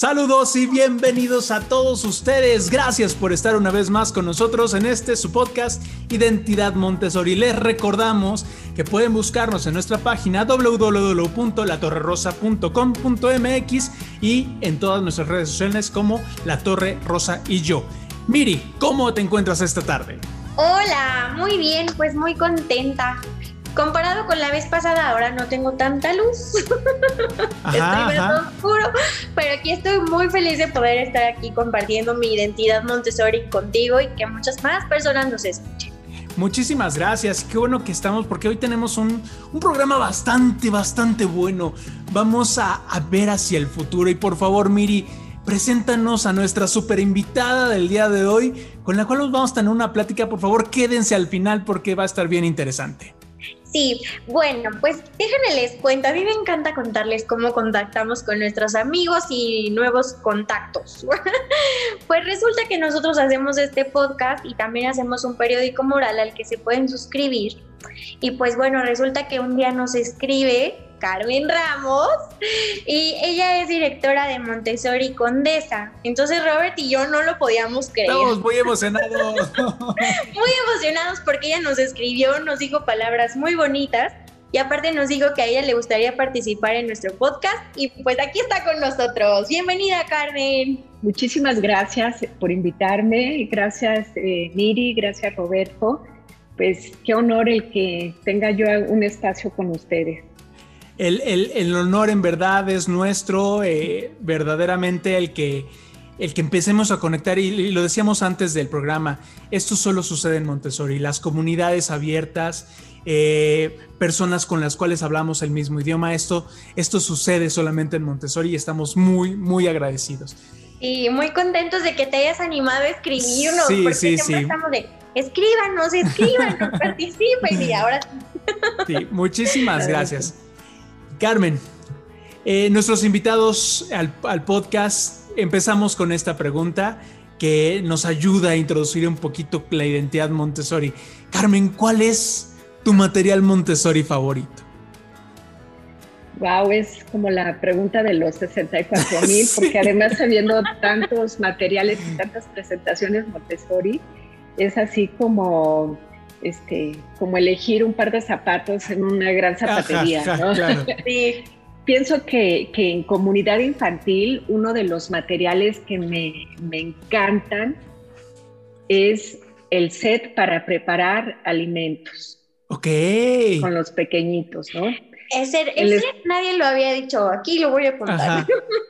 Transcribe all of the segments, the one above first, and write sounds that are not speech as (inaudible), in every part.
Saludos y bienvenidos a todos ustedes. Gracias por estar una vez más con nosotros en este su podcast Identidad Montessori. Les recordamos que pueden buscarnos en nuestra página www.latorrerosa.com.mx y en todas nuestras redes sociales como La Torre Rosa y yo. Miri, ¿cómo te encuentras esta tarde? Hola, muy bien, pues muy contenta. Comparado con la vez pasada, ahora no tengo tanta luz. (laughs) estoy oscuro, pero aquí estoy muy feliz de poder estar aquí compartiendo mi identidad Montessori contigo y que muchas más personas nos escuchen. Muchísimas gracias, qué bueno que estamos porque hoy tenemos un, un programa bastante, bastante bueno. Vamos a, a ver hacia el futuro y por favor, Miri, preséntanos a nuestra super invitada del día de hoy, con la cual nos vamos a tener una plática. Por favor, quédense al final porque va a estar bien interesante. Sí, bueno, pues déjenme les cuento. A mí me encanta contarles cómo contactamos con nuestros amigos y nuevos contactos. (laughs) pues resulta que nosotros hacemos este podcast y también hacemos un periódico moral al que se pueden suscribir. Y pues bueno, resulta que un día nos escribe Carmen Ramos y ella es directora de Montessori Condesa. Entonces Robert y yo no lo podíamos creer. Estamos muy emocionados. (laughs) muy emocionados porque ella nos escribió, nos dijo palabras muy bonitas y aparte nos dijo que a ella le gustaría participar en nuestro podcast y pues aquí está con nosotros. Bienvenida Carmen. Muchísimas gracias por invitarme, gracias eh, Miri, gracias Roberto. Pues qué honor el que tenga yo un espacio con ustedes el, honor en verdad es nuestro, eh, verdaderamente el que, el que empecemos a conectar, y, lo decíamos antes del programa, esto solo sucede en Montessori, las comunidades abiertas, eh, personas con las cuales hablamos el mismo idioma, esto, esto sucede solamente en Montessori y estamos muy, muy agradecidos. Y muy contentos de que te hayas animado a escribirnos, sí, porque sí, siempre estamos de escríbanos, escríbanos, (laughs) participen y ahora sí. muchísimas (laughs) gracias. Carmen, eh, nuestros invitados al, podcast, empezamos con esta pregunta que nos ayuda a introducir un poquito la identidad Montessori. Carmen, ¿cuál es tu material Montessori favorito? Wow, es como la pregunta de los 64 (laughs) mil, porque además habiendo tantos materiales y tantas presentaciones Montessori, es así como este, como elegir un par de zapatos en una gran zapatería, ¿no? (laughs) sí. Pienso que, en comunidad infantil uno de los materiales que me, encantan es el set para preparar alimentos. Ok. Con los pequeñitos, ¿no? Ese, ese nadie lo había dicho, aquí lo voy a contar.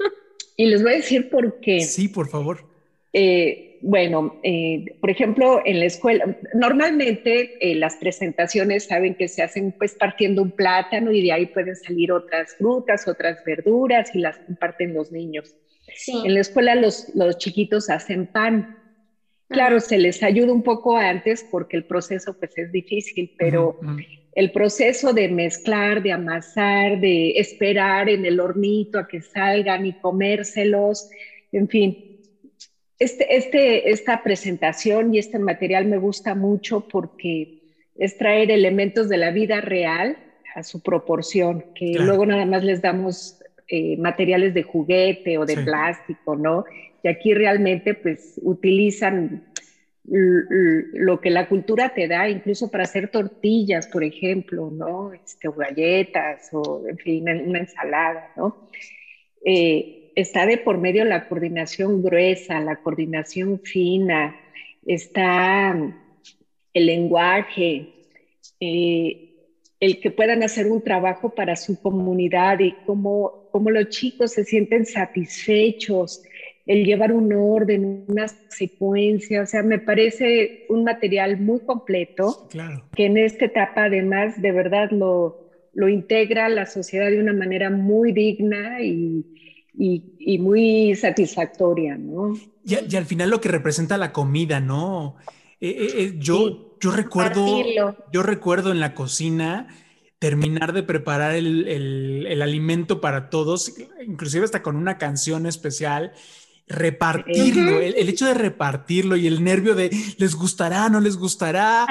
(laughs) y les voy a decir por qué. Sí, por favor. Eh, bueno, eh, por ejemplo, en la escuela, normalmente eh, las presentaciones saben que se hacen pues partiendo un plátano y de ahí pueden salir otras frutas, otras verduras y las comparten los niños. En la escuela los, los chiquitos hacen pan. Claro, se les ayuda un poco antes porque el proceso pues es difícil, pero el proceso de mezclar, de amasar, de esperar en el hornito a que salgan y comérselos, en fin, este, este, esta presentación y este material me gusta mucho porque es traer elementos de la vida real a su proporción, que luego nada más les damos eh, materiales de juguete o de plástico, ¿no? Y aquí realmente pues utilizan lo que la cultura te da, incluso para hacer tortillas, por ejemplo, ¿no? Este, o galletas, o en fin, una ensalada, ¿no? Eh, está de por medio la coordinación gruesa, la coordinación fina, está el lenguaje, eh, el que puedan hacer un trabajo para su comunidad y cómo, cómo los chicos se sienten satisfechos, el llevar un orden, una secuencia, o sea, me parece un material muy completo que en esta etapa además de verdad lo, lo integra a la sociedad de una manera muy digna y, y, muy satisfactoria, ¿no? Y, al final lo que representa la comida, ¿no? Eh, eh, eh, yo, yo recuerdo, yo recuerdo en la cocina terminar de preparar el, el, alimento para todos, inclusive hasta con una canción especial, repartirlo, el, hecho de repartirlo y el nervio de les gustará, no les gustará,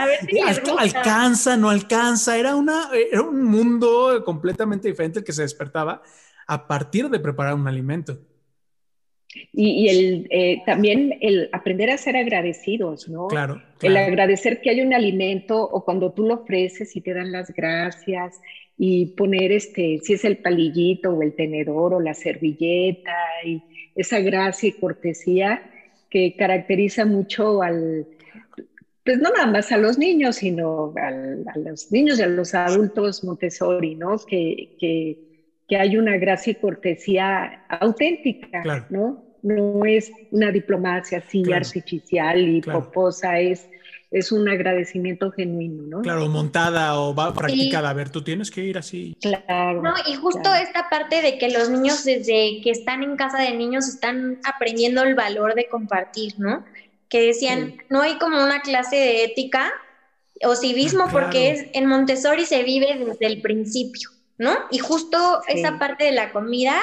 alcanza, no alcanza, era, una, era un mundo completamente diferente el que se despertaba a partir de preparar un alimento. Y, el, eh, también el aprender a ser agradecidos, ¿no? Claro, El agradecer que hay un alimento o cuando tú lo ofreces y te dan las gracias y poner este, si es el palillito o el tenedor o la servilleta y esa gracia y cortesía que caracteriza mucho al, pues no nada más a los niños, sino a los niños y a los adultos Montessori, ¿no? Que, que, que hay una gracia y cortesía auténtica, ¿no? No es una diplomacia así artificial y poposa, es, es un agradecimiento genuino, ¿no? Claro, montada o va practicada. A ver, tú tienes que ir así. Claro. No, y justo esta parte de que los niños desde que están en casa de niños están aprendiendo el valor de compartir, ¿no? Que decían, no hay como una clase de ética o civismo porque es, en Montessori se vive desde el principio. ¿No? Y justo esa parte de la comida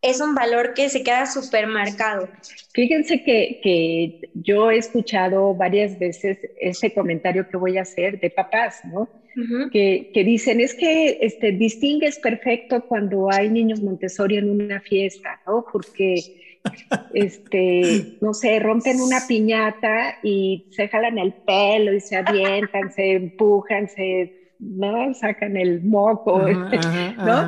es un valor que se queda súper marcado. Fíjense que, yo he escuchado varias veces ese comentario que voy a hacer de papás, ¿no? que, dicen, es que este, distingues perfecto cuando hay niños Montessori en una fiesta, ¿no? Porque, (laughs) este, no sé, rompen una piñata y se jalan el pelo y se avientan, se empujan, se ¿no? Sacan el moco, este, ¿no?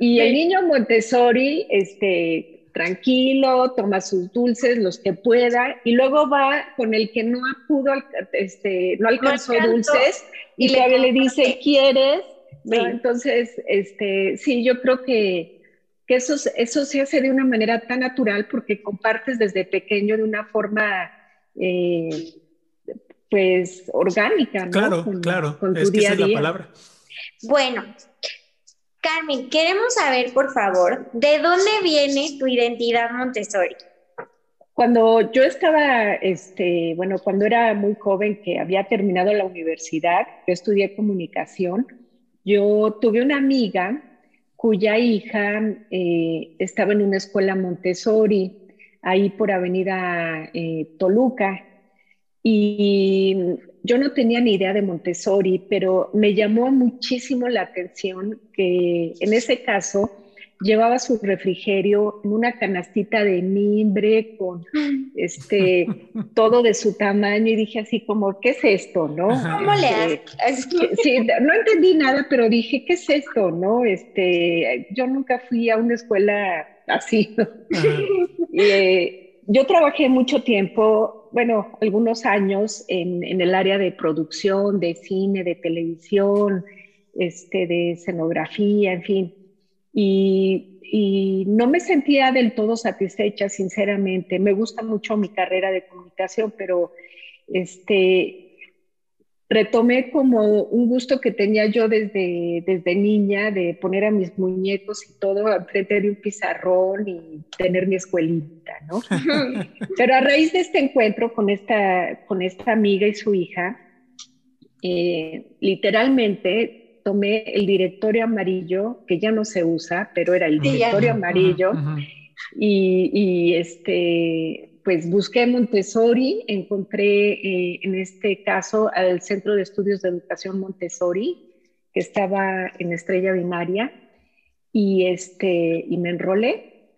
Y el niño Montessori, este, tranquilo, toma sus dulces, los que pueda, y luego va con el que no pudo, este, no alcanzó dulces, y, todavía le, dice, ¿quieres? Entonces, este, sí, yo creo que, que eso, eso se hace de una manera tan natural porque compartes desde pequeño de una forma... Eh, pues orgánica, ¿no? Claro, claro, es que esa es la palabra. Bueno, Carmen, queremos saber, por favor, ¿de dónde viene tu identidad Montessori? Cuando yo estaba, este, bueno, cuando era muy joven, que había terminado la universidad, yo estudié comunicación, yo tuve una amiga cuya hija eh, estaba en una escuela Montessori, ahí por Avenida eh, Toluca, y yo no tenía ni idea de Montessori, pero me llamó muchísimo la atención que en ese caso llevaba su refrigerio en una canastita de mimbre con (laughs) este todo de su tamaño y dije así como qué es esto no cómo le este, sí, no entendí nada pero dije qué es esto no este yo nunca fui a una escuela así (laughs) eh, yo trabajé mucho tiempo bueno, algunos años en, el área de producción, de cine, de televisión, este, de escenografía, en fin. Y, no me sentía del todo satisfecha, sinceramente. Me gusta mucho mi carrera de comunicación, pero este, retomé como un gusto que tenía yo desde, desde niña de poner a mis muñecos y todo frente de un pizarrón y tener mi escuelita, ¿no? (laughs) Pero a raíz de este encuentro con esta, con esta amiga y su hija, eh, literalmente tomé el directorio amarillo, que ya no se usa, pero era el directorio amarillo, y, y este, pues busqué Montessori, encontré eh, en este caso al Centro de Estudios de Educación Montessori, que estaba en Estrella Binaria, y, este, y me enrolé.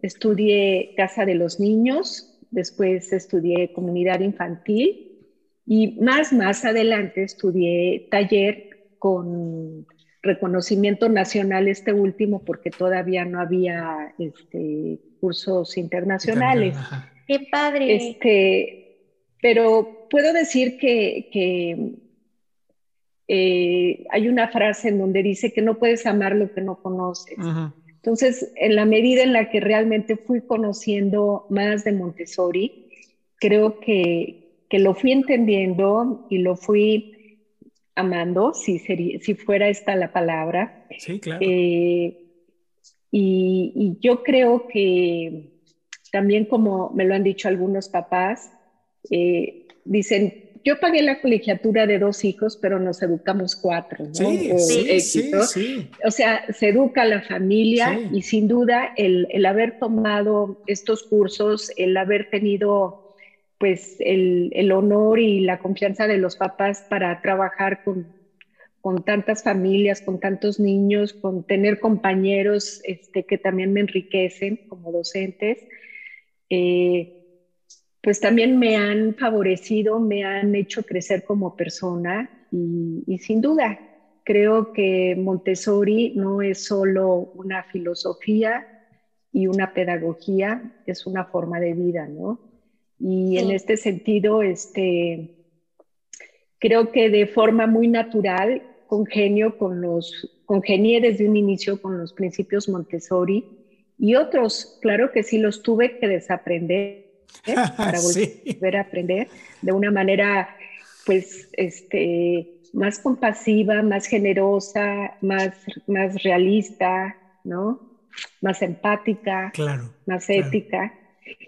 Estudié Casa de los Niños, después estudié Comunidad Infantil y más, más adelante estudié taller con reconocimiento nacional este último porque todavía no había este, cursos internacionales. Qué padre. Este, pero puedo decir que, eh, hay una frase en donde dice que no puedes amar lo que no conoces. Entonces, en la medida en la que realmente fui conociendo más de Montessori, creo que, lo fui entendiendo y lo fui amando, si, si fuera esta la palabra. Sí, claro. Eh, y, yo creo que también como me lo han dicho algunos papás, eh, dicen, yo pagué la colegiatura de dos hijos, pero nos educamos cuatro, ¿no? Sí, sí, sí, O sea, se educa la familia y sin duda el, el, haber tomado estos cursos, el haber tenido pues el, el, honor y la confianza de los papás para trabajar con, con tantas familias, con tantos niños, con tener compañeros este, que también me enriquecen como docentes, pues también me han favorecido, me han hecho crecer como persona y, sin duda creo que Montessori no es solo una filosofía y una pedagogía, es una forma de vida, ¿no? Y en este sentido, este, creo que de forma muy natural congenio con los, congenié desde un inicio con los principios Montessori y otros, claro que sí los tuve que desaprender (laughs) para volver a aprender de una manera, pues, este, más compasiva, más generosa, más, más realista, ¿no? Más empática, claro, más ética.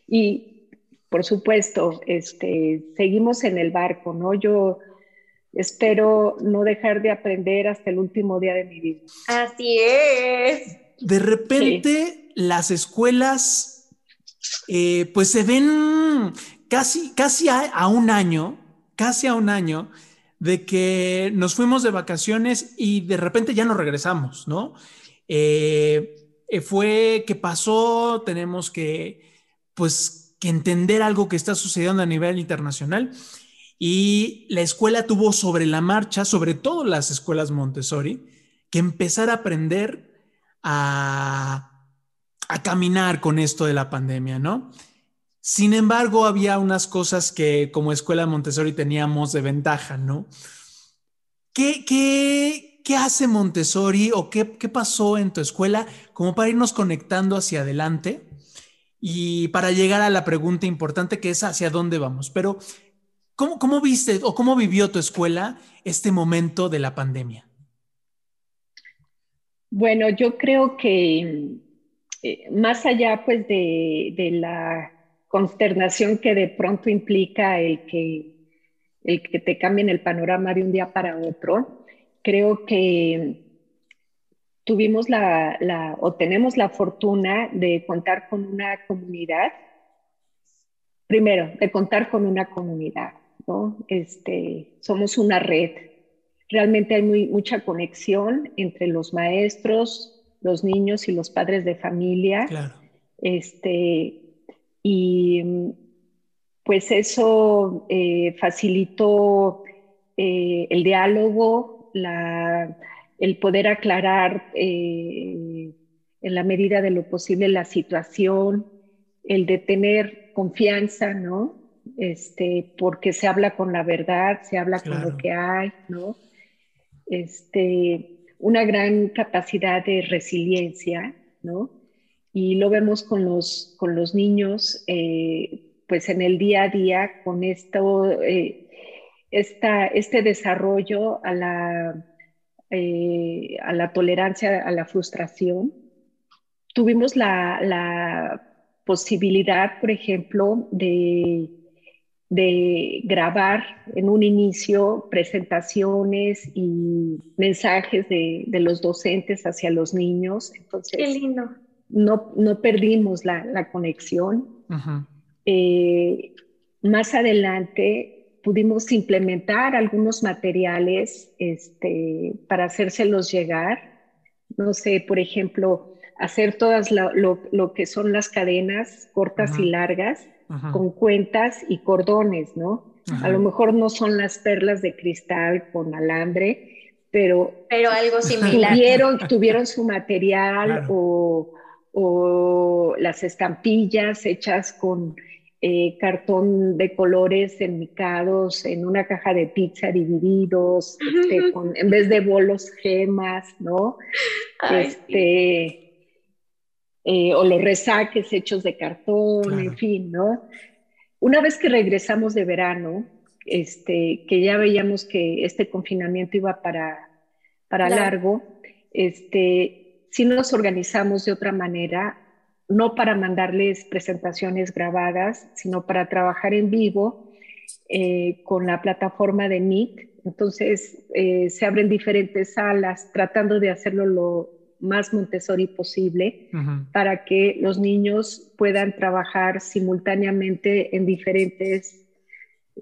Y, por supuesto, este, seguimos en el barco, ¿no? Yo espero no dejar de aprender hasta el último día de mi vida. Así es. De repente, las escuelas eh, pues se ven casi, casi a, un año, casi a un año de que nos fuimos de vacaciones y de repente ya no regresamos, ¿no? Eh, eh, fue que pasó, tenemos que, pues, que entender algo que está sucediendo a nivel internacional y la escuela tuvo sobre la marcha, sobre todo las escuelas Montessori, que empezar a aprender a a caminar con esto de la pandemia, ¿no? Sin embargo, había unas cosas que como escuela Montessori teníamos de ventaja, ¿no? ¿Qué, qué, qué hace Montessori o qué, qué pasó en tu escuela como para irnos conectando hacia adelante y para llegar a la pregunta importante que es hacia dónde vamos? Pero, ¿cómo, cómo viste o cómo vivió tu escuela este momento de la pandemia? Bueno, yo creo que eh, más allá pues de, la consternación que de pronto implica el que, el que te cambien el panorama de un día para otro, creo que tuvimos la, o tenemos la fortuna de contar con una comunidad, primero, de contar con una comunidad, ¿no? Este, somos una red. Realmente hay mucha conexión entre los maestros, los niños y los padres de familia. Este, y pues eso eh, facilitó eh, el diálogo, el poder aclarar eh, en la medida de lo posible la situación, el de tener confianza, ¿no? Este, porque se habla con la verdad, se habla con lo que hay, ¿no? Este, una gran capacidad de resiliencia, ¿no? Y lo vemos con los, con los niños, eh, pues en el día a día, con esto, eh, este desarrollo a la, eh, a la tolerancia, a la frustración. Tuvimos la, la posibilidad, por ejemplo, de de grabar en un inicio presentaciones y mensajes de, los docentes hacia los niños. Entonces, Qué lindo. No, no perdimos la, conexión. Eh, más adelante pudimos implementar algunos materiales este, para hacérselos llegar. No sé, por ejemplo, hacer todas lo, que son las cadenas cortas y largas con cuentas y cordones, ¿no? A lo mejor no son las perlas de cristal con alambre, pero, pero algo similar. Tuvieron, (laughs) tuvieron su material o, las estampillas hechas con eh, cartón de colores enmicados en una caja de pizza divididos, este, en vez de bolos gemas, ¿no? este, eh, o los resaques hechos de cartón, en fin, ¿no? Una vez que regresamos de verano, este, que ya veíamos que este confinamiento iba para, para largo, este, sí nos organizamos de otra manera, no para mandarles presentaciones grabadas, sino para trabajar en vivo eh, con la plataforma de Meet. Entonces, eh, se abren diferentes salas tratando de hacerlo lo, más Montessori posible para que los niños puedan trabajar simultáneamente en diferentes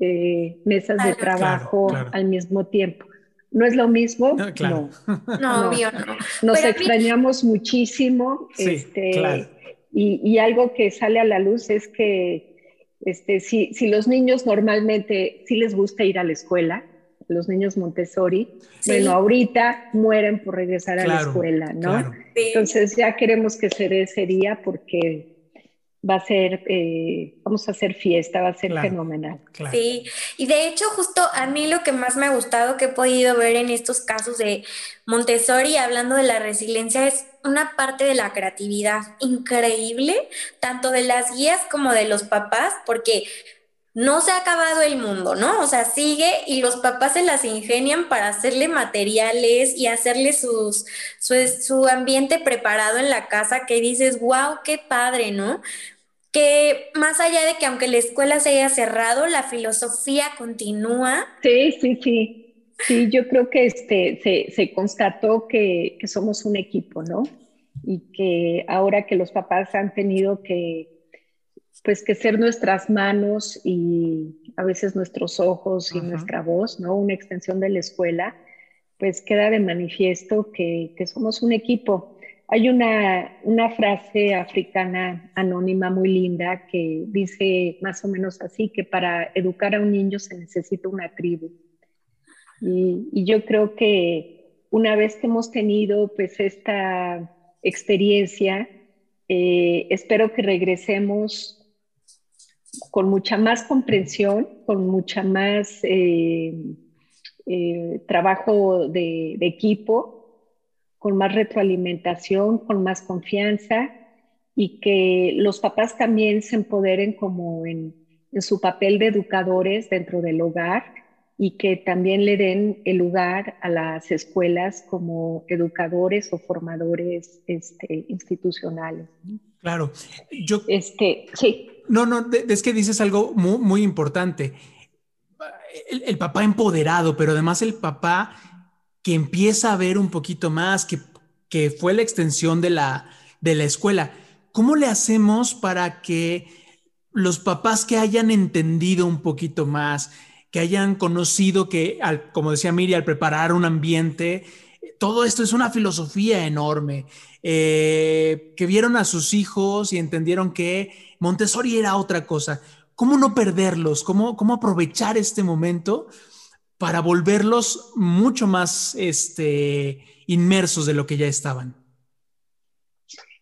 eh, mesas de trabajo al mismo tiempo. ¿No es lo mismo? No, claro. no. (laughs) no, no. Nos extrañamos muchísimo. este, Y, algo que sale a la luz es que este, si, si los niños normalmente sí les gusta ir a la escuela, los niños Montessori, bueno, ahorita mueren por regresar a la escuela, ¿no? Entonces ya queremos que se dé ese día porque va a ser, eh, vamos a hacer fiesta, va a ser fenomenal. Sí, y de hecho justo a mí lo que más me ha gustado que he podido ver en estos casos de Montessori, hablando de la resiliencia, es una parte de la creatividad increíble, tanto de las guías como de los papás, porque no se ha acabado el mundo, ¿no? O sea, sigue y los papás se las ingenian para hacerle materiales y hacerle sus, su, su ambiente preparado en la casa que dices, wow, qué padre, ¿no? que más allá de que aunque la escuela se haya cerrado, la filosofía continúa. Sí, sí, sí. Sí, yo creo que este, se, se constató que, que, somos un equipo, ¿no? Y que ahora que los papás han tenido que, pues, que ser nuestras manos y a veces nuestros ojos y nuestra voz, ¿no? Una extensión de la escuela, pues queda de manifiesto que, que somos un equipo hay una, frase africana anónima muy linda que dice más o menos así, que para educar a un niño se necesita una tribu. Y, yo creo que una vez que hemos tenido pues esta experiencia, eh, espero que regresemos con mucha más comprensión, con mucha más eh, eh, trabajo de equipo con más retroalimentación, con más confianza y que los papás también se empoderen como en, su papel de educadores dentro del hogar y que también le den el lugar a las escuelas como educadores o formadores este, institucionales. Claro, yo... Este, sí. No, no, es que dices algo muy, importante. el, papá empoderado, pero además el papá que empieza a ver un poquito más, que, que fue la extensión de la, de la escuela. ¿Cómo le hacemos para que los papás que hayan entendido un poquito más, que hayan conocido que, al, como decía Miri, al preparar un ambiente, todo esto es una filosofía enorme, eh, que vieron a sus hijos y entendieron que Montessori era otra cosa. ¿Cómo no perderlos? ¿Cómo, cómo aprovechar este momento para volverlos mucho más este, inmersos de lo que ya estaban?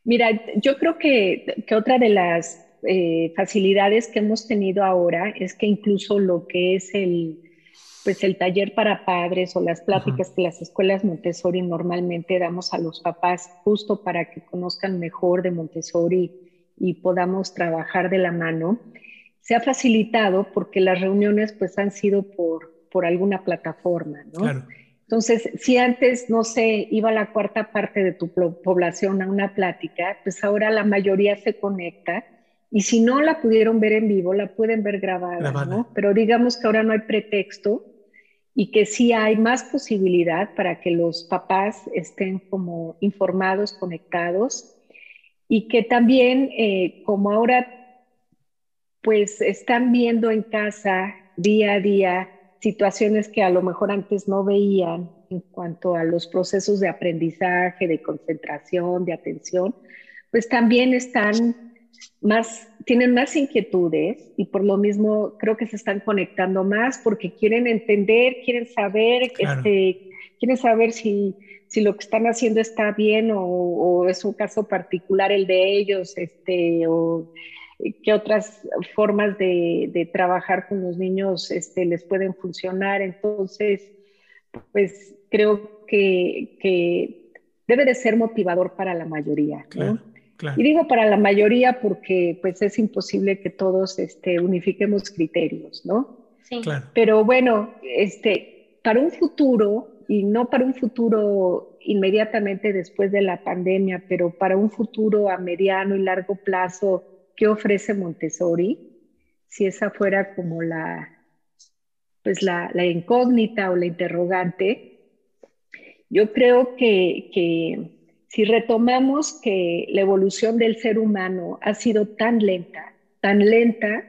Mira, yo creo que, otra de las eh, facilidades que hemos tenido ahora es que incluso lo que es el, pues el taller para padres o las pláticas que las escuelas Montessori normalmente damos a los papás justo para que conozcan mejor de Montessori y podamos trabajar de la mano, se ha facilitado porque las reuniones pues han sido por por alguna plataforma, ¿no? Entonces, si antes, no sé, iba la cuarta parte de tu población a una plática, pues ahora la mayoría se conecta y si no la pudieron ver en vivo, la pueden ver grabada, ¿no? Pero digamos que ahora no hay pretexto y que sí hay más posibilidad para que los papás estén como informados, conectados y que también, eh, como ahora, pues están viendo en casa día a día situaciones que a lo mejor antes no veían en cuanto a los procesos de aprendizaje, de concentración, de atención, pues también están más, tienen más inquietudes y por lo mismo creo que se están conectando más porque quieren entender, quieren saber, este, quieren saber si, si lo que están haciendo está bien o, o, es un caso particular el de ellos, este, o qué otras formas de, trabajar con los niños este, les pueden funcionar. Entonces, pues creo que, debe de ser motivador para la mayoría. Y digo para la mayoría porque pues es imposible que todos este, unifiquemos criterios, ¿no? Sí. Claro. Pero bueno, este, para un futuro, y no para un futuro inmediatamente después de la pandemia, pero para un futuro a mediano y largo plazo, qué ofrece Montessori, si esa fuera como la, pues la, incógnita o la interrogante, yo creo que, que, si retomamos que la evolución del ser humano ha sido tan lenta, tan lenta,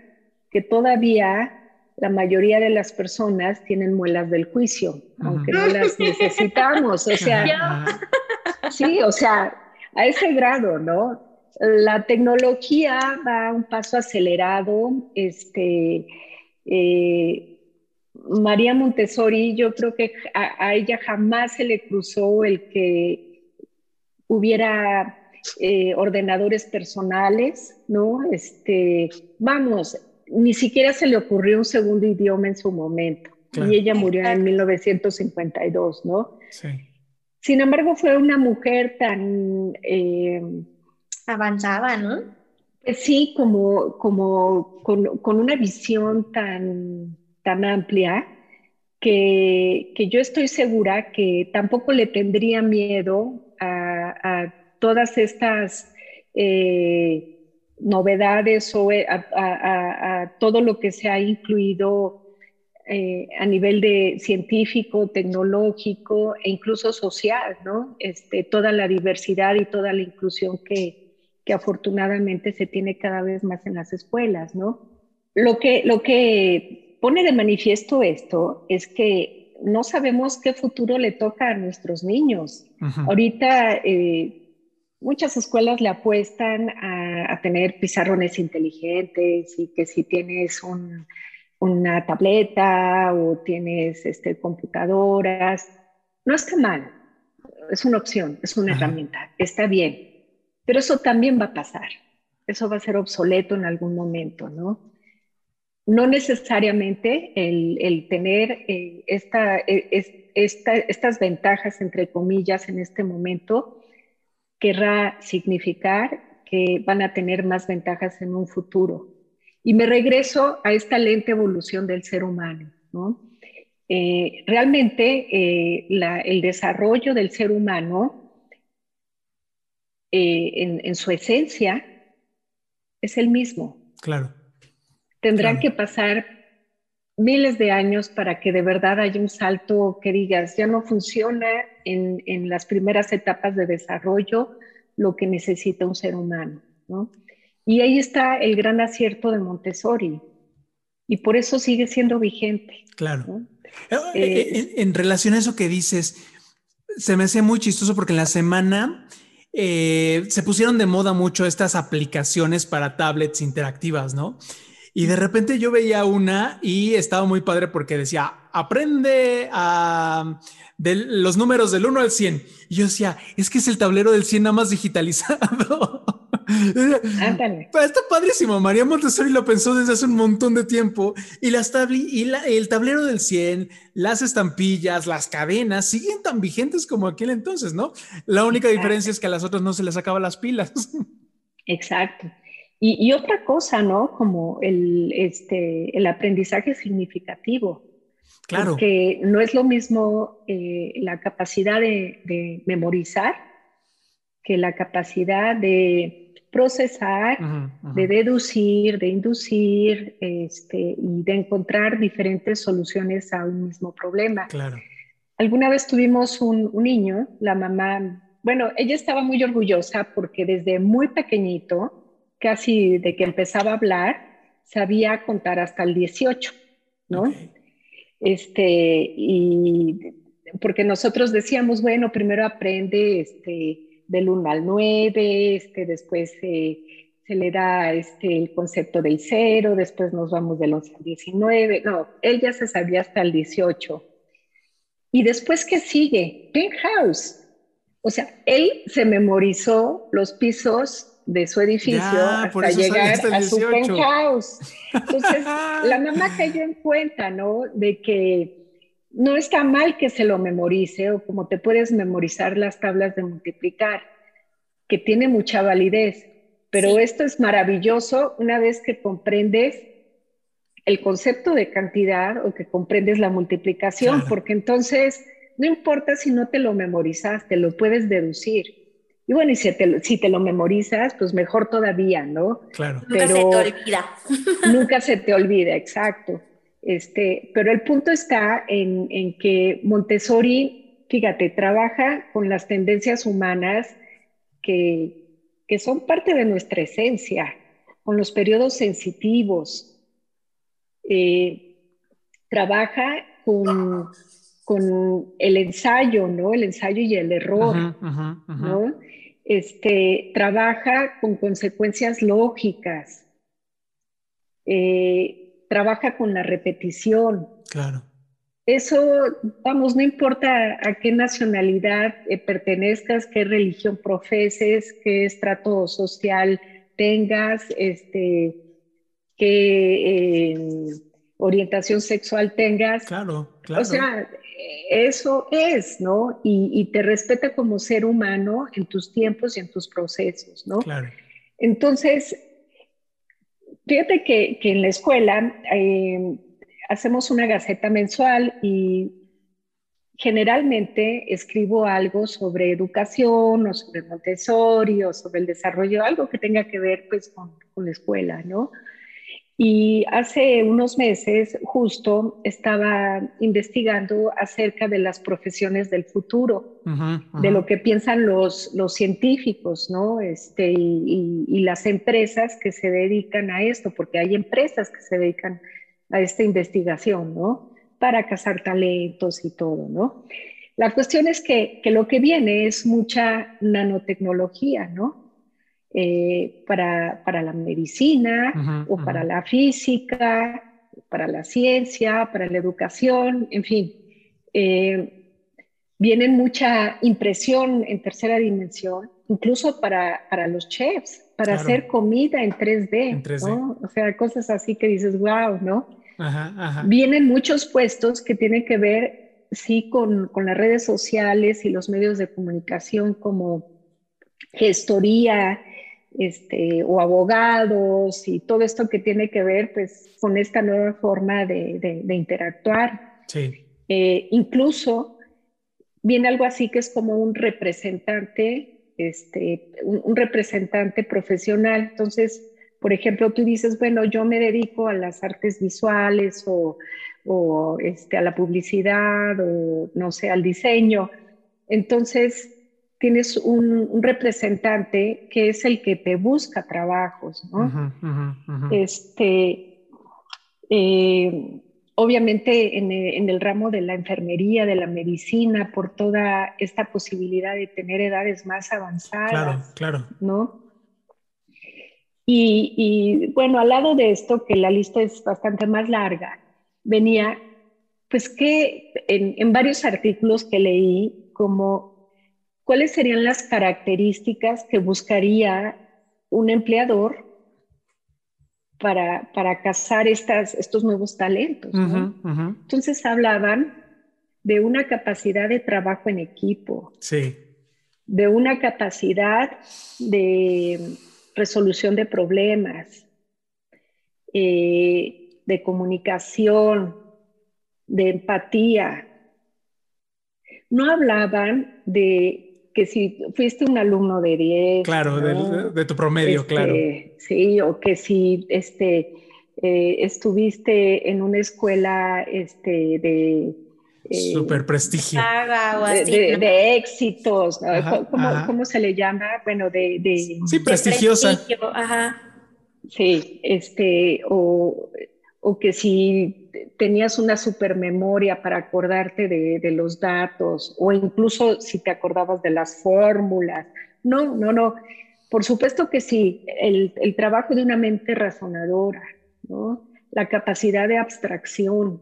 que todavía la mayoría de las personas tienen muelas del juicio, aunque no las necesitamos. O sea, (laughs) sí, o sea, a ese grado, ¿no? la tecnología va a un paso acelerado. Este, eh, María Montessori, yo creo que a, ella jamás se le cruzó el que hubiera eh, ordenadores personales, ¿no? Este, vamos, ni siquiera se le ocurrió un segundo idioma en su momento. Y ella murió en 1952, ¿no? Sí. Sin embargo, fue una mujer tan... Eh, Avanzada, ¿no? Pues sí, como, como con, una visión tan, tan amplia que, yo estoy segura que tampoco le tendría miedo a, todas estas eh, novedades o eh, a, todo lo que se ha incluido eh, a nivel de científico, tecnológico e incluso social, ¿no? Este, toda la diversidad y toda la inclusión que, que afortunadamente se tiene cada vez más en las escuelas, ¿no? Lo que, lo que pone de manifiesto esto es que no sabemos qué futuro le toca a nuestros niños. Ahorita eh, muchas escuelas le apuestan a, a, tener pizarrones inteligentes y que si tienes un, una tableta o tienes este, computadoras. No está mal, es una opción, es una herramienta, está bien, pero eso también va a pasar, eso va a ser obsoleto en algún momento, ¿no? No necesariamente el, tener eh, esta, eh, esta, estas ventajas, entre comillas, en este momento, querrá significar que van a tener más ventajas en un futuro. Y me regreso a esta lenta evolución del ser humano, ¿no? Eh, realmente el desarrollo del ser humano en, su esencia es el mismo. Claro. Tendrán que pasar miles de años para que de verdad haya un salto que digas, ya no funciona en, en las primeras etapas de desarrollo lo que necesita un ser humano, ¿no? Y ahí está el gran acierto de Montessori. Y por eso sigue siendo vigente. Claro. Eh, eh, en, relación a eso que dices, se me hace muy chistoso porque en la semana eh, se pusieron de moda mucho estas aplicaciones para tablets interactivas, ¿no? Y de repente yo veía una y estaba muy padre porque decía, aprende a de los números del 1 al 100. Y yo decía, es que es el tablero del 100 nada más digitalizado. (laughs) Pues está padrísimo. María Montessori lo pensó desde hace un montón de tiempo y, las y el tablero del 100, las estampillas, las cadenas siguen tan vigentes como aquel entonces, ¿no? La única diferencia es que a las otras no se les acaban las pilas. (laughs) Exacto. Y, otra cosa, ¿no? Como el, este, el aprendizaje significativo. Claro. Que no es lo mismo eh, la capacidad de, de memorizar que la capacidad de procesar, de deducir, de inducir este, y de encontrar diferentes soluciones a un mismo problema. Claro. Alguna vez tuvimos un, niño, la mamá, bueno, ella estaba muy orgullosa porque desde muy pequeñito, casi de que empezaba a hablar, sabía contar hasta el 18, ¿no? Este, y porque nosotros decíamos, bueno, primero aprende este, del 1 al 9, este, después se le da este, el concepto del 0, después nos vamos del 11 al 19, no, él ya se sabía hasta el 18. Y después, ¿qué sigue? Penthouse. O sea, él se memorizó los pisos de su edificio hasta llegar a su penthouse. Entonces, (laughs) la mamá cayó en cuenta, ¿no? De que no está mal que se lo memorice o como te puedes memorizar las tablas de multiplicar, que tiene mucha validez, pero esto es maravilloso una vez que comprendes el concepto de cantidad o que comprendes la multiplicación, porque entonces no importa si no te lo memorizaste, lo puedes deducir. Y bueno, y si te, si te lo memorizas, pues mejor todavía, ¿no? Claro. Nunca se te olvida. (laughs) Nunca se te olvida, exacto. Este, pero el punto está en, que Montessori, fíjate, trabaja con las tendencias humanas que, son parte de nuestra esencia, con los periodos sensitivos. Eh, trabaja con, el ensayo, ¿no? El ensayo y el error, ¿no? este, trabaja con consecuencias lógicas, eh, trabaja con la repetición. Claro. Eso, vamos, no importa a qué nacionalidad eh, pertenezcas, qué religión profeses, qué estrato social tengas, este, qué eh, orientación sexual tengas. Claro, claro. O sea, eso es, ¿no? Y, te respeta como ser humano en tus tiempos y en tus procesos, ¿no? Claro. Entonces, fíjate que, en la escuela eh, hacemos una gaceta mensual y generalmente escribo algo sobre educación o sobre Montessori o sobre el desarrollo, algo que tenga que ver pues con, con la escuela, ¿no? Y hace unos meses justo estaba investigando acerca de las profesiones del futuro, de lo que piensan los, los científicos, ¿no? Este, y, y, las empresas que se dedican a esto, porque hay empresas que se dedican a esta investigación, ¿no? Para cazar talentos y todo, ¿no? La cuestión es que, que lo que viene es mucha nanotecnología, ¿no? Eh, para, para, la medicina o para la física, para la ciencia, para la educación, en fin. Eh, viene mucha impresión en tercera dimensión, incluso para, para los chefs, para hacer comida en 3D, ¿no? O sea, cosas así que dices, wow, ¿no? Vienen muchos puestos que tienen que ver, sí, con, con las redes sociales y los medios de comunicación como gestoría, este, o abogados y todo esto que tiene que ver pues, con esta nueva forma de, de, interactuar. Sí. Eh, incluso viene algo así que es como un representante, este, un, representante profesional. Entonces, por ejemplo, tú dices, bueno, yo me dedico a las artes visuales o, o este, a la publicidad o no sé, al diseño. Entonces, tienes un, representante que es el que te busca trabajos, ¿no? Este, eh, obviamente en el, ramo de la enfermería, de la medicina, por toda esta posibilidad de tener edades más avanzadas. Claro, claro. ¿No? Y, bueno, al lado de esto, que la lista es bastante más larga, venía, pues que en, en varios artículos que leí, como ¿cuáles serían las características que buscaría un empleador para, para cazar estas, estos nuevos talentos? Entonces hablaban de una capacidad de trabajo en equipo. Sí. De una capacidad de resolución de problemas, eh, de comunicación, de empatía. No hablaban de que si fuiste un alumno de 10. Claro, de, tu promedio, este, claro. Sí, o que si este, eh, estuviste en una escuela este, de... Eh, Super prestigio. de, éxitos, ¿Cómo, se le llama? Bueno, de... sí, prestigiosa. Ajá. Sí, este, o, o que si tenías una supermemoria para acordarte de, los datos o incluso si te acordabas de las fórmulas. No, no, no. Por supuesto que sí, el, trabajo de una mente razonadora, ¿no? la capacidad de abstracción.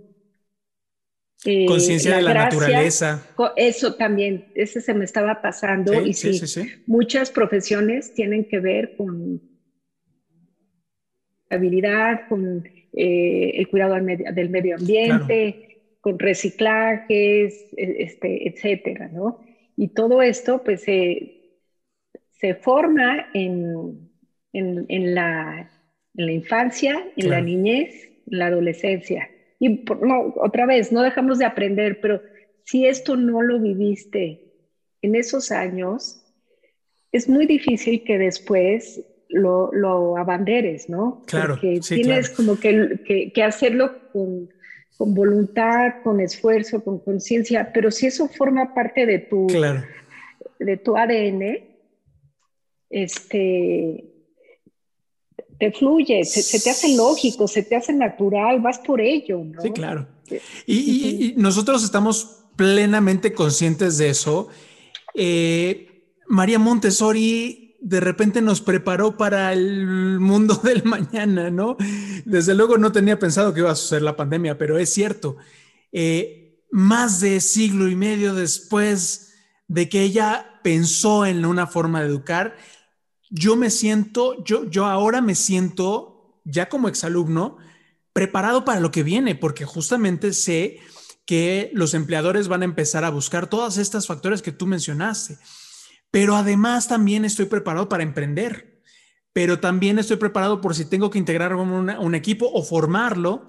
Eh, Conciencia de la naturaleza. Eso también, ese se me estaba pasando. y sí, sí, muchas profesiones tienen que ver con habilidad, con eh, el cuidado del medio ambiente, con reciclajes, e, este, etcétera, ¿no? Y todo esto, pues, se forma en, en, la, en, la, infancia, en la niñez, en la adolescencia. Y no, otra vez, no dejamos de aprender, pero si esto no lo viviste en esos años, es muy difícil que después lo, lo abanderes, ¿no? Claro. Porque tienes como que, que, hacerlo con, con, voluntad, con esfuerzo, con conciencia, pero si eso forma parte de tu, de tu ADN, este, te fluye, se, te hace lógico, se te hace natural, vas por ello, ¿no? Sí, claro. Y, y, nosotros estamos plenamente conscientes de eso. Eh, María Montessori de repente nos preparó para el mundo (laughs) del mañana, ¿no? Desde luego no tenía pensado que iba a suceder la pandemia, pero es cierto. Eh, más de siglo y medio después de que ella pensó en una forma de educar, yo me siento, yo, yo ahora me siento, ya como exalumno, preparado para lo que viene, porque justamente sé que los empleadores van a empezar a buscar todos estos factores que tú mencionaste. Pero además también estoy preparado para emprender, pero también estoy preparado por si tengo que integrar un equipo o formarlo,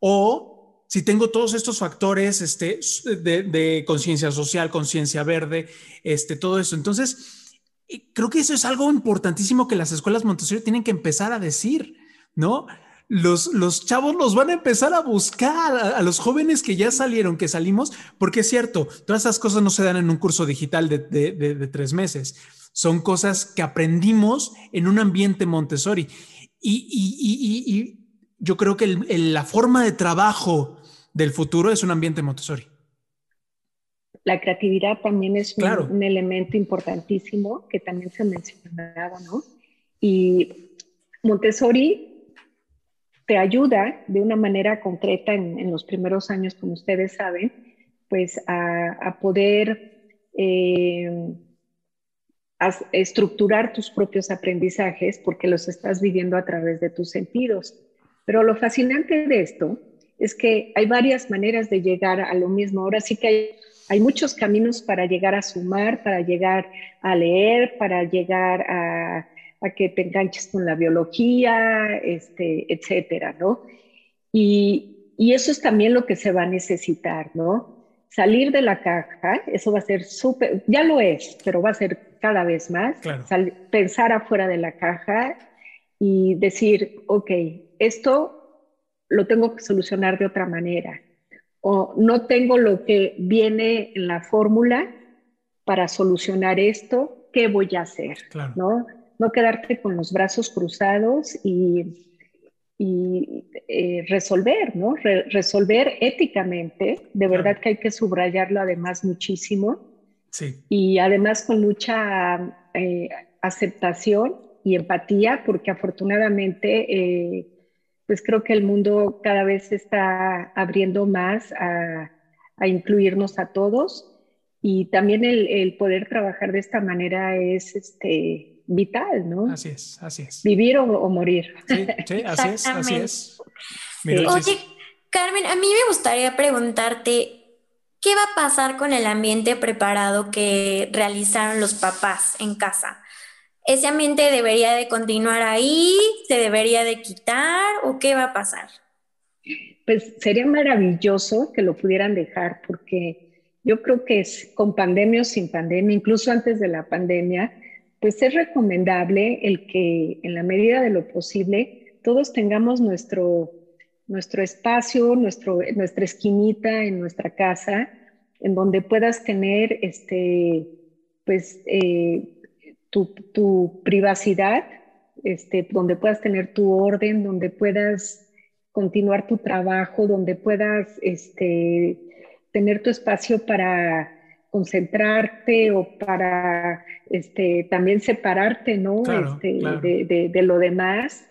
o si tengo todos estos factores este, de, conciencia social, conciencia verde, este, todo eso. Entonces, creo que eso es algo importantísimo que las escuelas Montessori tienen que empezar a decir, ¿no? Los, chavos los van a empezar a buscar, a, los jóvenes que ya salieron, que salimos, porque es cierto, todas esas cosas no se dan en un curso digital de, tres meses, son cosas que aprendimos en un ambiente Montessori. Y, yo creo que la forma de trabajo del futuro es un ambiente Montessori. La creatividad también es un, un elemento importantísimo que también se mencionaba, ¿no? Y Montessori te ayuda de una manera concreta en, los primeros años, como ustedes saben, pues a, poder eh, estructurar tus propios aprendizajes porque los estás viviendo a través de tus sentidos. Pero lo fascinante de esto es que hay varias maneras de llegar a lo mismo. Ahora sí que hay, hay muchos caminos para llegar a sumar, para llegar a leer, para llegar a a que te enganches con la biología, este, etcétera, ¿no? Y, y eso es también lo que se va a necesitar, ¿no? Salir de la caja, eso va a ser súper, ya lo es, pero va a ser cada vez más. pensar afuera de la caja y decir, ok, esto lo tengo que solucionar de otra manera. O no tengo lo que viene en la fórmula para solucionar esto, ¿qué voy a hacer? Claro. ¿no? No quedarte con los brazos cruzados y, eh, resolver, ¿no? resolver éticamente, de verdad que hay que subrayarlo además muchísimo. Sí. Y además con mucha eh, aceptación y empatía, porque afortunadamente, eh, pues creo que el mundo cada vez está abriendo más a, incluirnos a todos y también el, el, poder trabajar de esta manera es este, vital, ¿no? Así es, así es. Vivir o, morir. Sí, sí, así es, así es. Oye, Carmen, a mí me gustaría preguntarte, ¿qué va a pasar con el ambiente preparado que realizaron los papás en casa? ¿Ese ambiente debería de continuar ahí? ¿Se debería de quitar? ¿O qué va a pasar? Pues sería maravilloso que lo pudieran dejar porque yo creo que es con pandemia o sin pandemia, incluso antes de la pandemia, pues es recomendable el que en la medida de lo posible todos tengamos nuestro, nuestro espacio, nuestro, nuestra esquinita en nuestra casa, en donde puedas tener este, pues, eh, tu, tu, privacidad, este, donde puedas tener tu orden, donde puedas continuar tu trabajo, donde puedas este, tener tu espacio para concentrarte o para este, también separarte, ¿no? Este, de, de, lo demás.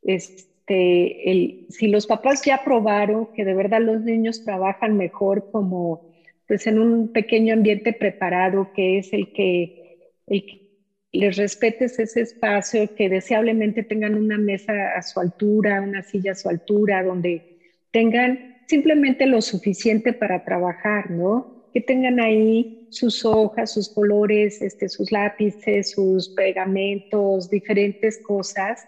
Este, el, si los papás ya probaron que de verdad los niños trabajan mejor como pues en un pequeño ambiente preparado que es el que, el que les respetes ese espacio, que deseablemente tengan una mesa a su altura, una silla a su altura, donde tengan simplemente lo suficiente para trabajar, ¿no? Que tengan ahí sus hojas, sus colores, este, sus lápices, sus pegamentos, diferentes cosas,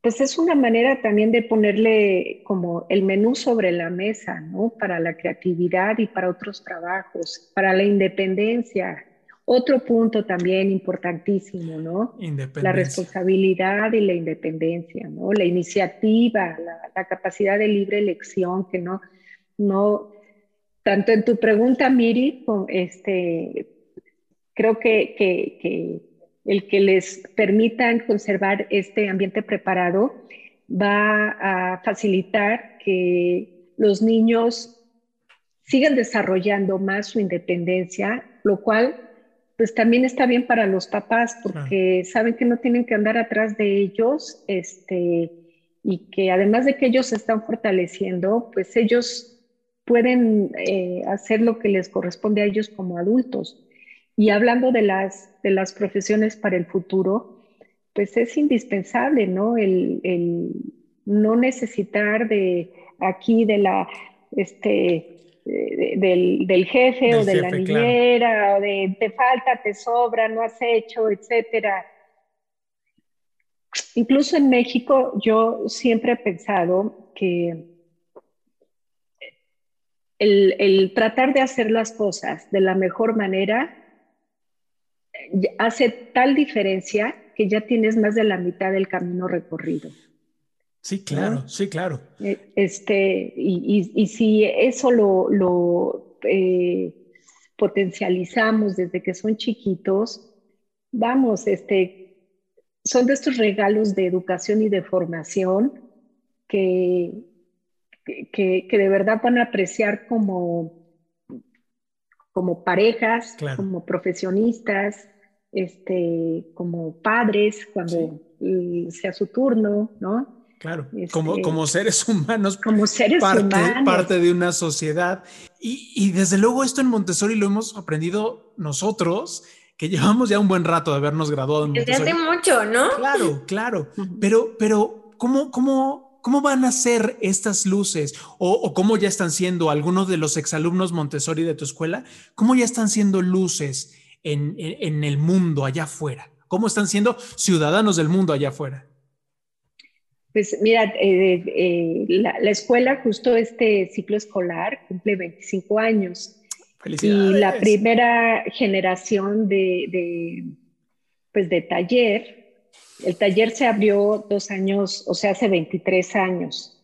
pues es una manera también de ponerle como el menú sobre la mesa, ¿no? Para la creatividad y para otros trabajos, para la independencia. Otro punto también importantísimo, ¿no? La responsabilidad y la independencia, ¿no? La iniciativa, la, la capacidad de libre elección, que no, no, tanto en tu pregunta, Miri, este, creo que, el que les permitan conservar este ambiente preparado va a facilitar que los niños sigan desarrollando más su independencia, lo cual pues también está bien para los papás porque saben que no tienen que andar atrás de ellos, este, y que además de que ellos se están fortaleciendo, pues ellos pueden eh, hacer lo que les corresponde a ellos como adultos. Y hablando de las, de las profesiones para el futuro, pues es indispensable, ¿no? El, el no necesitar de aquí de la, este, del, del, jefe o de la niñera, o de te falta, te sobra, no has hecho, etcétera. Incluso en México yo siempre he pensado que el, el, tratar de hacer las cosas de la mejor manera hace tal diferencia que ya tienes más de la mitad del camino recorrido. Sí, claro, sí, claro. Eh, este, y, y, si eso lo, lo eh, potencializamos desde que son chiquitos, vamos, este, son de estos regalos de educación y de formación que, que, que de verdad van a apreciar como, como parejas, como profesionistas, este, como padres, cuando sea su turno, ¿no? Claro, como, este, como seres (laughs) humanos, como seres parte, humanos. parte de una sociedad. Y, y, desde luego esto en Montessori lo hemos aprendido nosotros, que llevamos ya un buen rato de habernos graduado en Desde hace mucho, ¿no? Claro, claro. Pero, pero ¿cómo, cómo, cómo van a ser estas luces? O, o cómo ya están siendo algunos de los exalumnos Montessori de tu escuela? ¿Cómo ya están siendo luces en, en, en el mundo allá afuera? ¿Cómo están siendo ciudadanos del mundo allá afuera? Pues mira, eh, eh, la, escuela justo este ciclo escolar cumple 25 años. Y la primera generación de, pues de taller, el taller se abrió dos años, o sea, hace 23 años.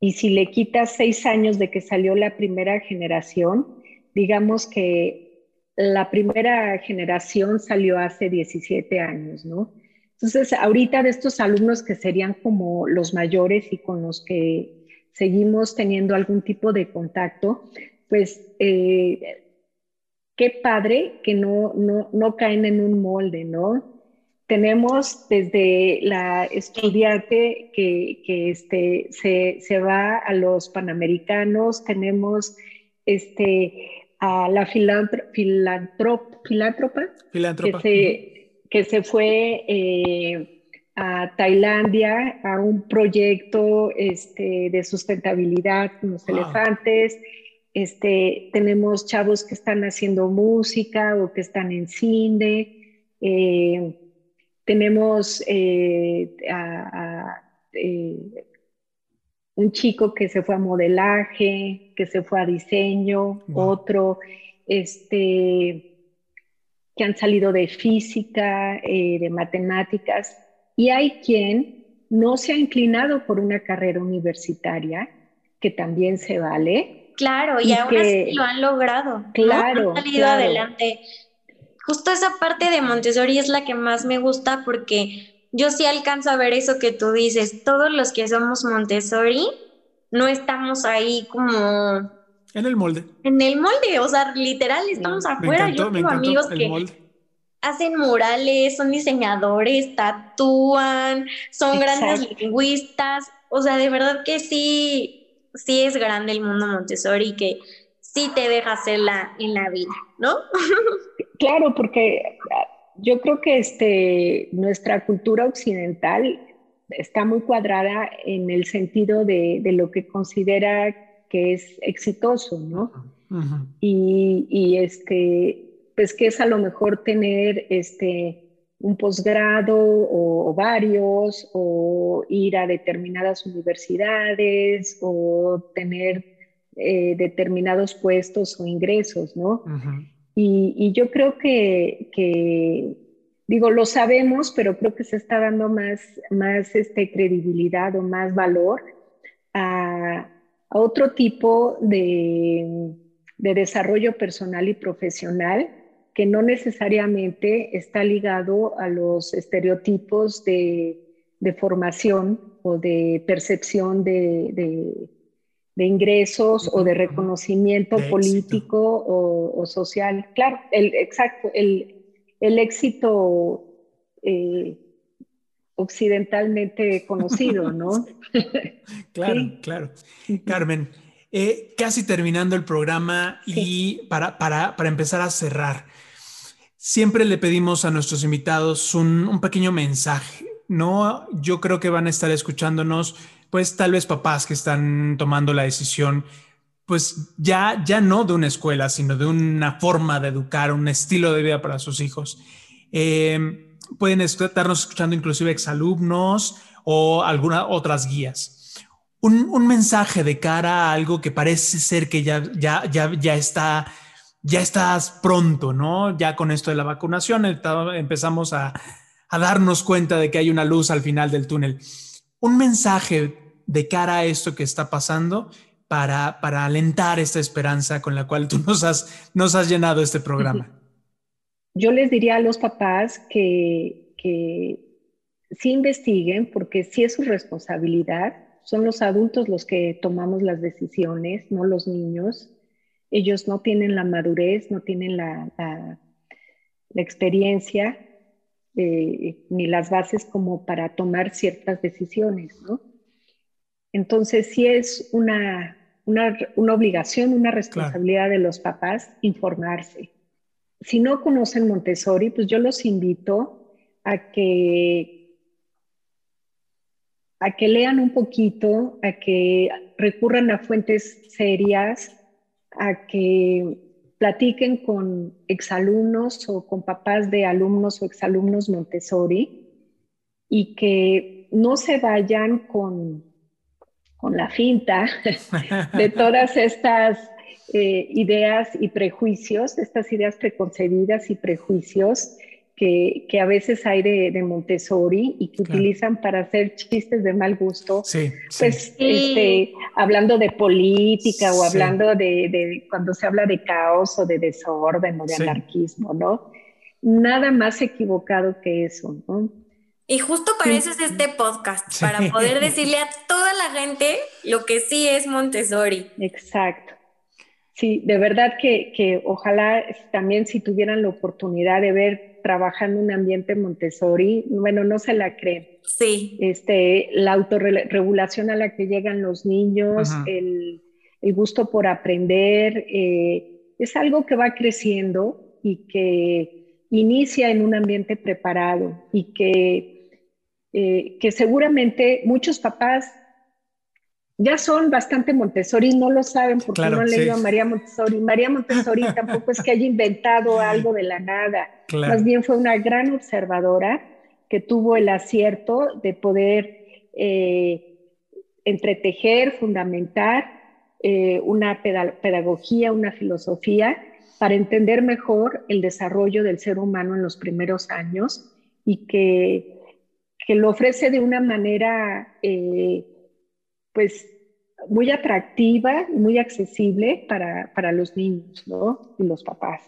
Y si le quitas seis años de que salió la primera generación, digamos que la primera generación salió hace 17 años, ¿no? Entonces, ahorita de estos alumnos que serían como los mayores y con los que seguimos teniendo algún tipo de contacto, pues eh, qué padre que no, no, no caen en un molde, ¿no? Tenemos desde la estudiante que, que este, se, se, va a los panamericanos, tenemos este, a la filántropa, filántropa, filántropa. que se que se fue eh, a Tailandia a un proyecto este, de sustentabilidad con los elefantes. Este, tenemos chavos que están haciendo música o que están en cine. Eh, tenemos eh, un chico que se fue a modelaje, que se fue a diseño, otro, este, que han salido de física, eh, de matemáticas, y hay quien no se ha inclinado por una carrera universitaria, que también se vale. Claro, y, ahora sí lo han logrado. Claro. Han salido adelante. Justo esa parte de Montessori es la que más me gusta porque yo sí alcanzo a ver eso que tú dices. Todos los que somos Montessori no estamos ahí como en el molde. En el molde, o sea, literal, estamos afuera. Yo tengo amigos que hacen murales, son diseñadores, tatúan, son grandes lingüistas. O sea, de verdad que sí, sí es grande el mundo Montessori que sí te deja hacerla en la vida, ¿no? (laughs) claro, porque yo creo que este, nuestra cultura occidental está muy cuadrada en el sentido de, de lo que considera que es exitoso, ¿no? y, y, este, pues que es a lo mejor tener este, un posgrado o, varios, o ir a determinadas universidades, o tener eh, determinados puestos o ingresos, ¿no? y, y, yo creo que, que, digo, lo sabemos, pero creo que se está dando más, más este, credibilidad o más valor a, a otro tipo de, desarrollo personal y profesional que no necesariamente está ligado a los estereotipos de, formación o de percepción de, ingresos o de reconocimiento político o, social. Claro, el, exacto, el, el éxito eh, occidentalmente conocido, (laughs) ¿no? claro, claro. Carmen, eh, casi terminando el programa y para, para, para, empezar a cerrar, siempre le pedimos a nuestros invitados un, un pequeño mensaje, ¿no? Yo creo que van a estar escuchándonos, pues tal vez papás que están tomando la decisión pues ya, ya no de una escuela, sino de una forma de educar, un estilo de vida para sus hijos. Eh, pueden estarnos escuchando inclusive exalumnos o algunas otras guías. Un, mensaje de cara a algo que parece ser que ya, ya, ya, ya está, ya estás pronto, ¿no? Ya con esto de la vacunación empezamos a, a darnos cuenta de que hay una luz al final del túnel. Un mensaje de cara a esto que está pasando para, para alentar esta esperanza con la cual tú nos has, nos has llenado este programa yo les diría a los papás que, que sí investiguen, porque sí es su responsabilidad. Son los adultos los que tomamos las decisiones, no los niños. Ellos no tienen la madurez, no tienen la, la, experiencia eh, ni las bases como para tomar ciertas decisiones, ¿no? Entonces sí es una, una, una obligación, una responsabilidad de los papás informarse. Si no conocen Montessori, pues yo los invito a que, a que lean un poquito, a que recurran a fuentes serias, a que platiquen con exalumnos o con papás de alumnos o exalumnos Montessori y que no se vayan con, con la finta (laughs) de todas estas eh, ideas y prejuicios, estas ideas preconcebidas y prejuicios que, que a veces hay de, de, Montessori y que utilizan para hacer chistes de mal gusto, sí, pues Este, hablando de política o hablando de, de, cuando se habla de caos o de desorden o de anarquismo, ¿no? Nada más equivocado que eso, ¿no? Y justo para eso es este podcast, para poder (laughs) decirle a toda la gente lo que sí es Montessori. Exacto. Sí, de verdad que, ojalá también si tuvieran la oportunidad de ver trabajando en un ambiente Montessori, bueno, no se la creen. Sí. Este, la autorregulación a la que llegan los niños, el, gusto por aprender, eh, es algo que va creciendo y que inicia en un ambiente preparado y que, eh, que seguramente muchos papás ya son bastante Montessori, no lo saben porque no han leído a María Montessori. María Montessori (laughs) tampoco es que haya inventado algo de la nada, más bien fue una gran observadora que tuvo el acierto de poder eh, entretejer, fundamentar eh, una pedagogía, una filosofía para entender mejor el desarrollo del ser humano en los primeros años y que, que lo ofrece de una manera eh, pues muy atractiva y muy accesible para, para, los niños, ¿no? Y los papás.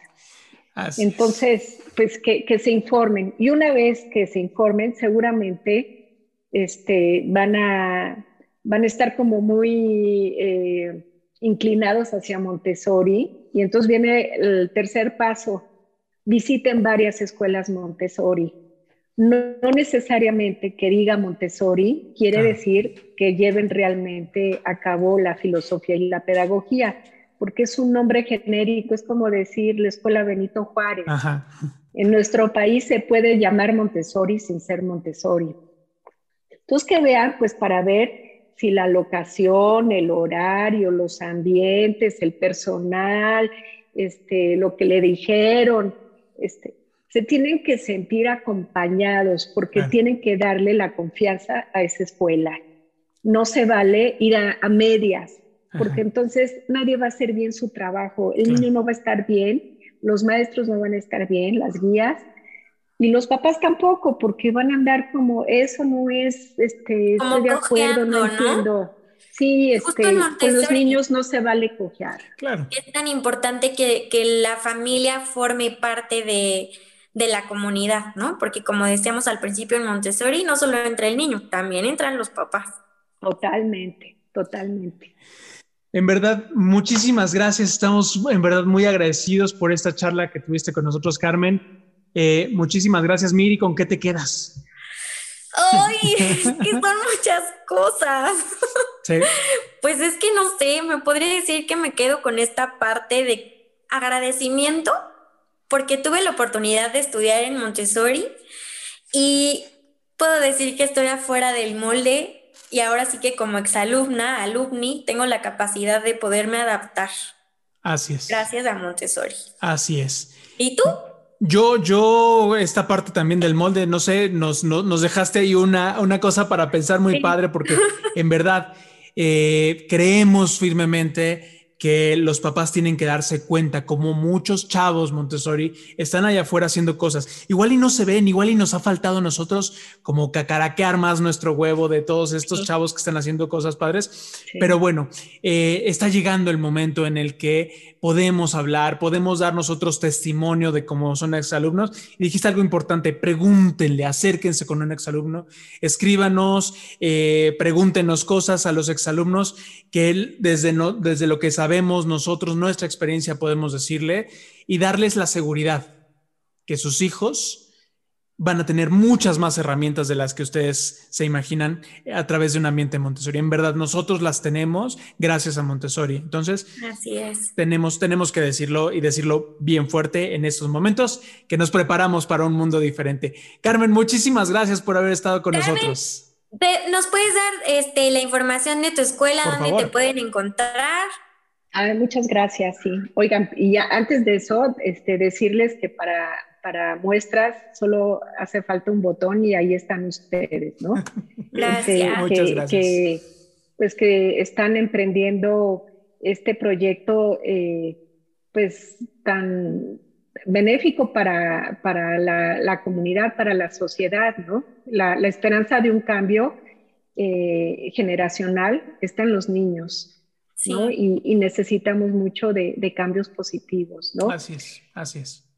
Entonces, pues que, que, se informen. Y una vez que se informen, seguramente este, van, a, van a estar como muy eh, inclinados hacia Montessori. Y entonces viene el tercer paso. Visiten varias escuelas Montessori no, necesariamente que diga Montessori quiere decir que lleven realmente a cabo la filosofía y la pedagogía, porque es un nombre genérico, es como decir la Escuela Benito Juárez. En nuestro país se puede llamar Montessori sin ser Montessori. Entonces que vean, pues para ver si la locación, el horario, los ambientes, el personal, este, lo que le dijeron, este, se tienen que sentir acompañados porque tienen que darle la confianza a esa escuela. No se vale ir a, medias, porque entonces nadie va a hacer bien su trabajo, el niño no va a estar bien, los maestros no van a estar bien, las guías, y los papás tampoco, porque van a andar como, eso no es, este, estoy de acuerdo, no, entiendo. Sí, este, con los niños no se vale cojear. Claro. Es tan importante que, que la familia forme parte de, de la comunidad, ¿no? Porque como decíamos al principio en Montessori, no solo entra el niño, también entran los papás. Totalmente, totalmente. En verdad, muchísimas gracias. Estamos en verdad muy agradecidos por esta charla que tuviste con nosotros, Carmen. Eh, muchísimas gracias, Miri. ¿Con qué te quedas? ¡Ay! (laughs) que son muchas cosas. Sí. Pues es que no sé, me podría decir que me quedo con esta parte de agradecimiento porque tuve la oportunidad de estudiar en Montessori y puedo decir que estoy afuera del molde y ahora sí que como exalumna, alumni, tengo la capacidad de poderme adaptar. Así es. Gracias a Montessori. Así es. ¿Y tú? Yo, yo, esta parte también del molde, no sé, nos, nos, dejaste ahí una, una cosa para pensar muy padre, porque (laughs) en verdad eh, creemos firmemente que los papás tienen que darse cuenta, como muchos chavos Montessori están allá afuera haciendo cosas. Igual y no se ven, igual y nos ha faltado a nosotros como cacaraquear más nuestro huevo de todos estos chavos que están haciendo cosas padres. Pero bueno, eh, está llegando el momento en el que podemos hablar, podemos dar nosotros testimonio de cómo son exalumnos. Y dijiste algo importante, pregúntenle, acérquense con un exalumno, escríbanos, eh, pregúntenos cosas a los exalumnos que él, desde, no, desde lo que sabemos nosotros, nuestra experiencia, podemos decirle y darles la seguridad que sus hijos van a tener muchas más herramientas de las que ustedes se imaginan a través de un ambiente Montessori. En verdad, nosotros las tenemos gracias a Montessori. Entonces, Así es. Tenemos, tenemos que decirlo y decirlo bien fuerte en estos momentos que nos preparamos para un mundo diferente. Carmen, muchísimas gracias por haber estado con nosotros. ¿Nos puedes dar este, la información de tu escuela, dónde te pueden encontrar? muchas gracias, sí. Oigan, y ya antes de eso, este, decirles que para, para muestras solo hace falta un botón y ahí están ustedes, ¿no? (laughs) gracias. Este, muchas gracias. Que, pues que están emprendiendo este proyecto eh, pues tan benéfico para, para la, comunidad, para la sociedad, ¿no? La, esperanza de un cambio eh, generacional está en los niños, ¿no? Y, necesitamos mucho de, cambios positivos, ¿no? Así es, así es.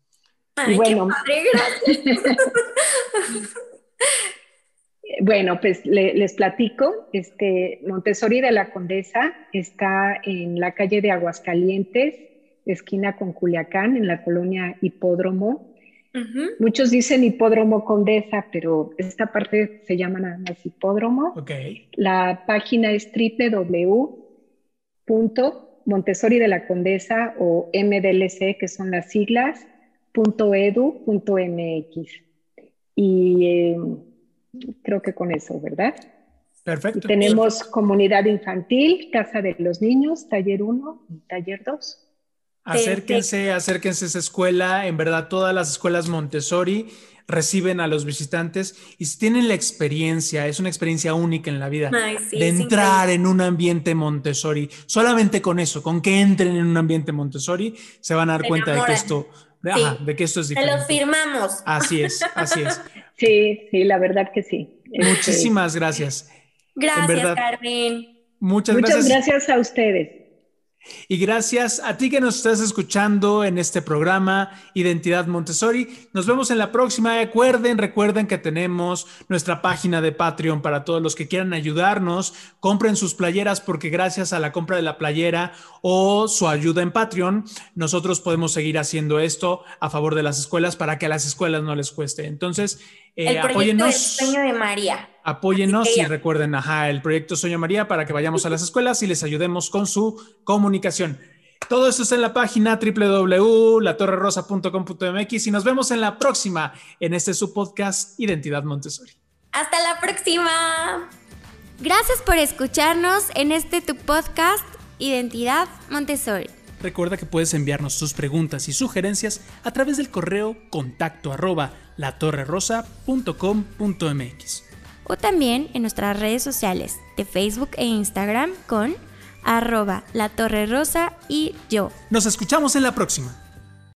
Bueno, gracias. (laughs) Bueno, pues les platico, este, Montessori de la Condesa está en la calle de Aguascalientes, esquina con Culiacán, en la colonia Hipódromo. Muchos dicen Hipódromo Condesa, pero esta parte se llama nada más Hipódromo. Okay. La página es www.montessori de la Condesa o MDLC, que son las siglas, .edu.mx. Y eh, creo que con eso, ¿verdad? Perfecto. tenemos comunidad infantil, Casa de los Niños, Taller 1 Taller 2. Acérquense, acérquense a esa escuela. En verdad, todas las escuelas Montessori reciben a los visitantes y si tienen la experiencia, es una experiencia única en la vida, de entrar en un ambiente Montessori. Solamente con eso, con que entren en un ambiente Montessori, se van a dar cuenta de que esto, de, que esto es diferente. Te lo firmamos. Así es, así es. (laughs) Sí, sí, la verdad que sí. Muchísimas gracias. Gracias, Carmen. Muchas, Muchas gracias a ustedes. Y gracias a ti que nos estás escuchando en este programa Identidad Montessori. Nos vemos en la próxima. Recuerden, recuerden que tenemos nuestra página de Patreon para todos los que quieran ayudarnos. Compren sus playeras porque gracias a la compra de la playera o su ayuda en Patreon, nosotros podemos seguir haciendo esto a favor de las escuelas para que a las escuelas no les cueste. Entonces, eh, el Sueño de María. Apóyennos y recuerden, ajá, el proyecto Sueño María para que vayamos a las escuelas y les ayudemos con su comunicación. Todo esto está en la página www.latorrerosa.com.mx y nos vemos en la próxima en este su podcast Identidad Montessori. Hasta la próxima. Gracias por escucharnos en este tu podcast Identidad Montessori. Recuerda que puedes enviarnos tus preguntas y sugerencias a través del correo contacto arroba latorrerosa.com.mx o también en nuestras redes sociales de Facebook e Instagram con arroba la torre rosa y yo. Nos escuchamos en la próxima.